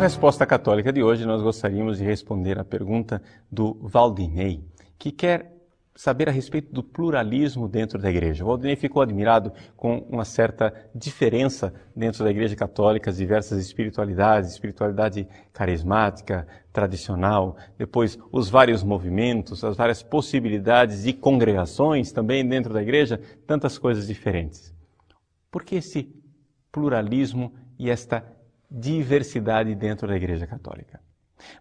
resposta católica de hoje, nós gostaríamos de responder à pergunta do Valdinei, que quer saber a respeito do pluralismo dentro da igreja. O Valdinei ficou admirado com uma certa diferença dentro da igreja católica, as diversas espiritualidades, espiritualidade carismática, tradicional, depois os vários movimentos, as várias possibilidades de congregações também dentro da igreja, tantas coisas diferentes. Por que esse pluralismo e esta diversidade dentro da Igreja Católica?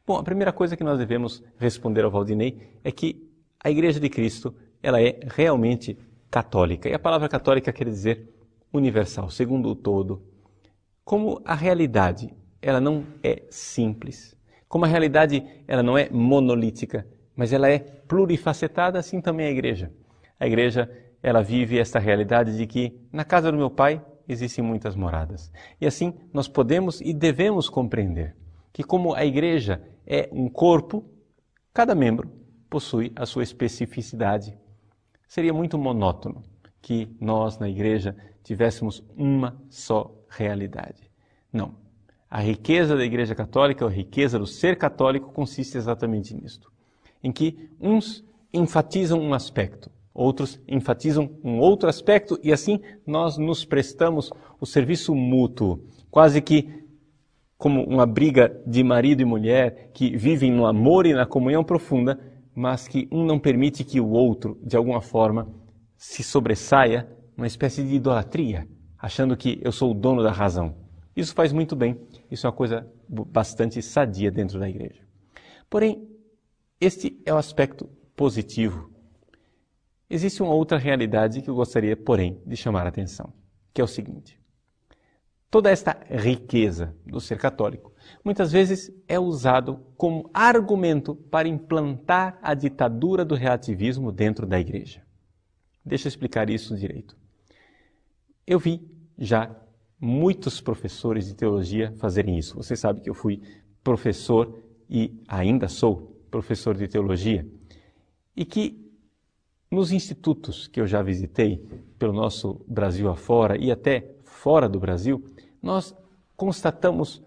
Bom, a primeira coisa que nós devemos responder ao Valdinei é que a Igreja de Cristo ela é realmente católica. E a palavra católica quer dizer universal, segundo o todo. Como a realidade ela não é simples, como a realidade ela não é monolítica, mas ela é plurifacetada, assim também a igreja. A igreja ela vive esta realidade de que na casa do meu pai existem muitas moradas. E assim nós podemos e devemos compreender que, como a igreja é um corpo, cada membro possui a sua especificidade. Seria muito monótono que nós, na igreja, tivéssemos uma só realidade. Não. A riqueza da Igreja Católica, a riqueza do ser católico, consiste exatamente nisto: em que uns enfatizam um aspecto, outros enfatizam um outro aspecto e assim nós nos prestamos o serviço mútuo, quase que como uma briga de marido e mulher que vivem no amor e na comunhão profunda, mas que um não permite que o outro, de alguma forma, se sobressaia, uma espécie de idolatria, achando que eu sou o dono da razão. Isso faz muito bem, isso é uma coisa bastante sadia dentro da igreja. Porém, este é o aspecto positivo Existe uma outra realidade que eu gostaria, porém, de chamar a atenção, que é o seguinte: toda esta riqueza do ser católico muitas vezes é usado como argumento para implantar a ditadura do relativismo dentro da igreja. Deixa eu explicar isso direito. Eu vi já muitos professores de teologia fazerem isso. Você sabe que eu fui professor e ainda sou professor de teologia e que nos institutos que eu já visitei pelo nosso Brasil afora e até fora do Brasil, nós constatamos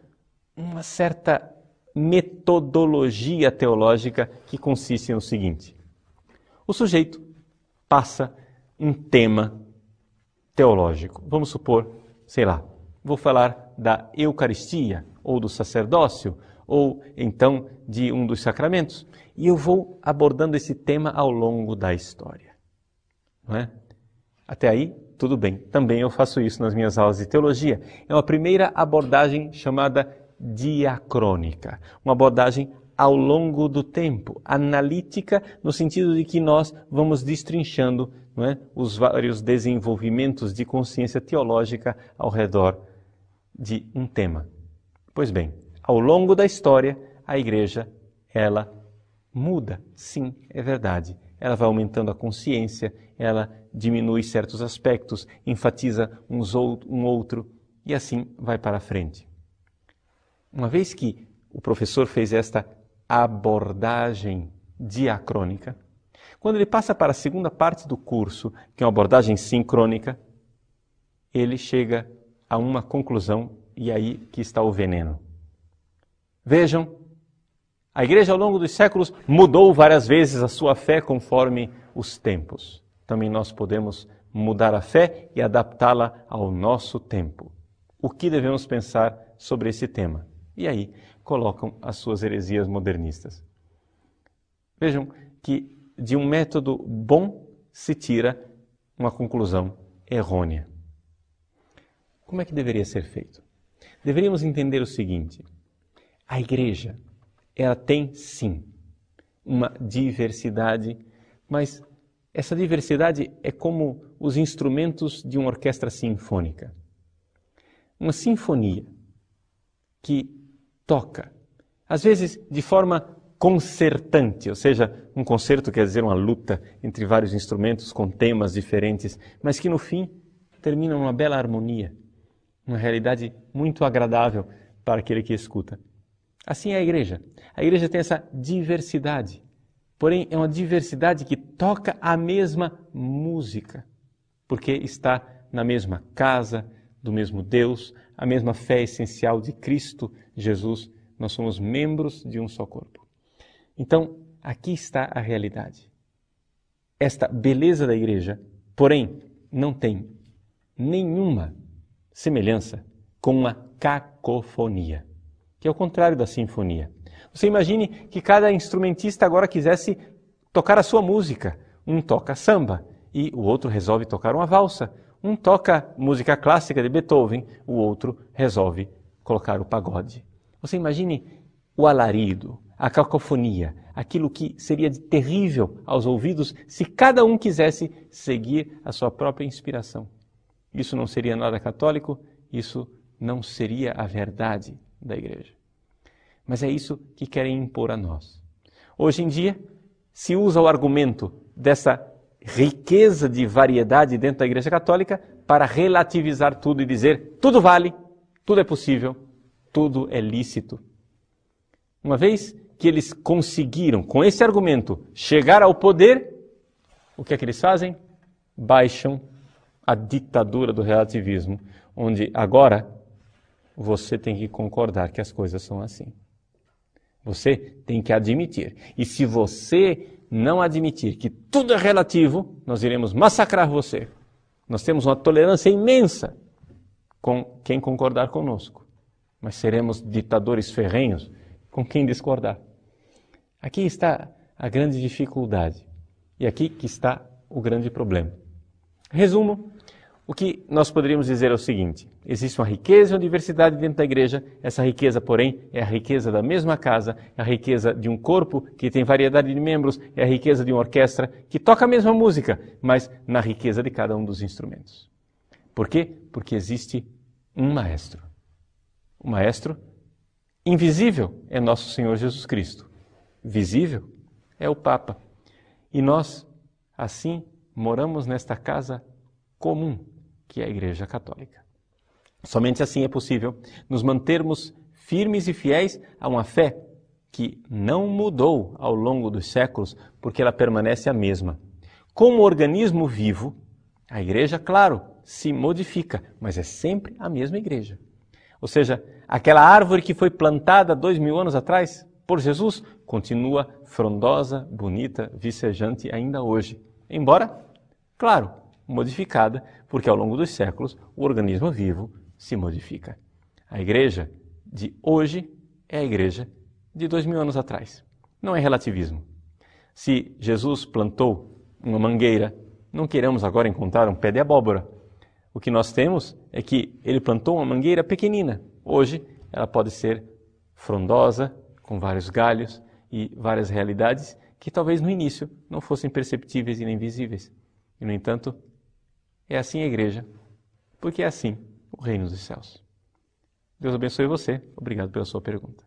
uma certa metodologia teológica que consiste no seguinte: o sujeito passa um tema teológico. Vamos supor, sei lá, vou falar da Eucaristia ou do sacerdócio ou então de um dos sacramentos. E eu vou abordando esse tema ao longo da história. Não é? Até aí, tudo bem. Também eu faço isso nas minhas aulas de teologia. É uma primeira abordagem chamada diacrônica, uma abordagem ao longo do tempo, analítica, no sentido de que nós vamos destrinchando é, os vários desenvolvimentos de consciência teológica ao redor de um tema. Pois bem, ao longo da história, a igreja, ela muda. Sim, é verdade. Ela vai aumentando a consciência, ela diminui certos aspectos, enfatiza uns ou, um outro e assim vai para a frente. Uma vez que o professor fez esta abordagem diacrônica, quando ele passa para a segunda parte do curso, que é uma abordagem sincrônica, ele chega a uma conclusão e aí que está o veneno. Vejam, a igreja ao longo dos séculos mudou várias vezes a sua fé conforme os tempos. Também nós podemos mudar a fé e adaptá-la ao nosso tempo. O que devemos pensar sobre esse tema? E aí colocam as suas heresias modernistas. Vejam que de um método bom se tira uma conclusão errônea. Como é que deveria ser feito? Deveríamos entender o seguinte: a igreja, ela tem sim uma diversidade, mas essa diversidade é como os instrumentos de uma orquestra sinfônica. Uma sinfonia que toca, às vezes de forma concertante, ou seja, um concerto quer dizer uma luta entre vários instrumentos com temas diferentes, mas que no fim termina numa bela harmonia, uma realidade muito agradável para aquele que escuta. Assim é a igreja. A igreja tem essa diversidade. Porém, é uma diversidade que toca a mesma música, porque está na mesma casa, do mesmo Deus, a mesma fé essencial de Cristo Jesus Nós somos membros de um só corpo. Então, aqui está a realidade. Esta beleza da igreja, porém, não tem nenhuma semelhança com uma cacofonia, que é o contrário da sinfonia. Você imagine que cada instrumentista agora quisesse tocar a sua música. Um toca samba e o outro resolve tocar uma valsa. Um toca música clássica de Beethoven, o outro resolve colocar o pagode. Você imagine o alarido, a cacofonia, aquilo que seria terrível aos ouvidos se cada um quisesse seguir a sua própria inspiração. Isso não seria nada católico, isso não seria a verdade da igreja. Mas é isso que querem impor a nós. Hoje em dia, se usa o argumento dessa riqueza de variedade dentro da Igreja Católica para relativizar tudo e dizer tudo vale, tudo é possível, tudo é lícito. Uma vez que eles conseguiram, com esse argumento, chegar ao poder, o que é que eles fazem? Baixam a ditadura do relativismo, onde agora você tem que concordar que as coisas são assim. Você tem que admitir. E se você não admitir que tudo é relativo, nós iremos massacrar você. Nós temos uma tolerância imensa com quem concordar conosco, mas seremos ditadores ferrenhos com quem discordar. Aqui está a grande dificuldade e aqui que está o grande problema. Resumo, o que nós poderíamos dizer é o seguinte: existe uma riqueza e uma diversidade dentro da igreja. Essa riqueza, porém, é a riqueza da mesma casa, é a riqueza de um corpo que tem variedade de membros, é a riqueza de uma orquestra que toca a mesma música, mas na riqueza de cada um dos instrumentos. Por quê? Porque existe um maestro. O maestro invisível é nosso Senhor Jesus Cristo. Visível é o Papa. E nós, assim, moramos nesta casa comum que é a Igreja Católica. Somente assim é possível nos mantermos firmes e fiéis a uma fé que não mudou ao longo dos séculos, porque ela permanece a mesma. Como organismo vivo, a igreja, claro, se modifica, mas é sempre a mesma igreja. Ou seja, aquela árvore que foi plantada dois mil anos atrás por Jesus continua frondosa, bonita, vicejante ainda hoje. Embora, claro, modificada, porque ao longo dos séculos o organismo vivo se modifica. A igreja de hoje é a igreja de dois mil anos atrás. Não é relativismo. Se Jesus plantou uma mangueira, não queremos agora encontrar um pé de abóbora. O que nós temos é que ele plantou uma mangueira pequenina. Hoje ela pode ser frondosa, com vários galhos e várias realidades que talvez no início não fossem perceptíveis e nem visíveis. E, no entanto, é assim a igreja, porque é assim o reino dos céus. Deus abençoe você. Obrigado pela sua pergunta.